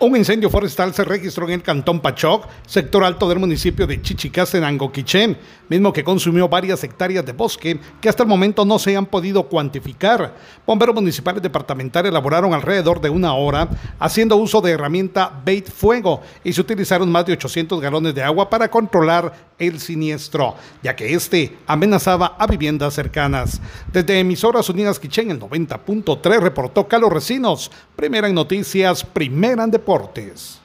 Un incendio forestal se registró en el cantón Pachoc, sector alto del municipio de Chichicaste, en Angoquiché, mismo que consumió varias hectáreas de bosque que hasta el momento no se han podido cuantificar. Bomberos municipales departamentales elaboraron alrededor de una hora haciendo uso de herramienta bait fuego y se utilizaron más de 800 galones de agua para controlar el siniestro, ya que este amenazaba a viviendas cercanas. Desde Emisoras Unidas Quichén, el 90.3 reportó Carlos Recinos, primera en noticias, primera en deportes.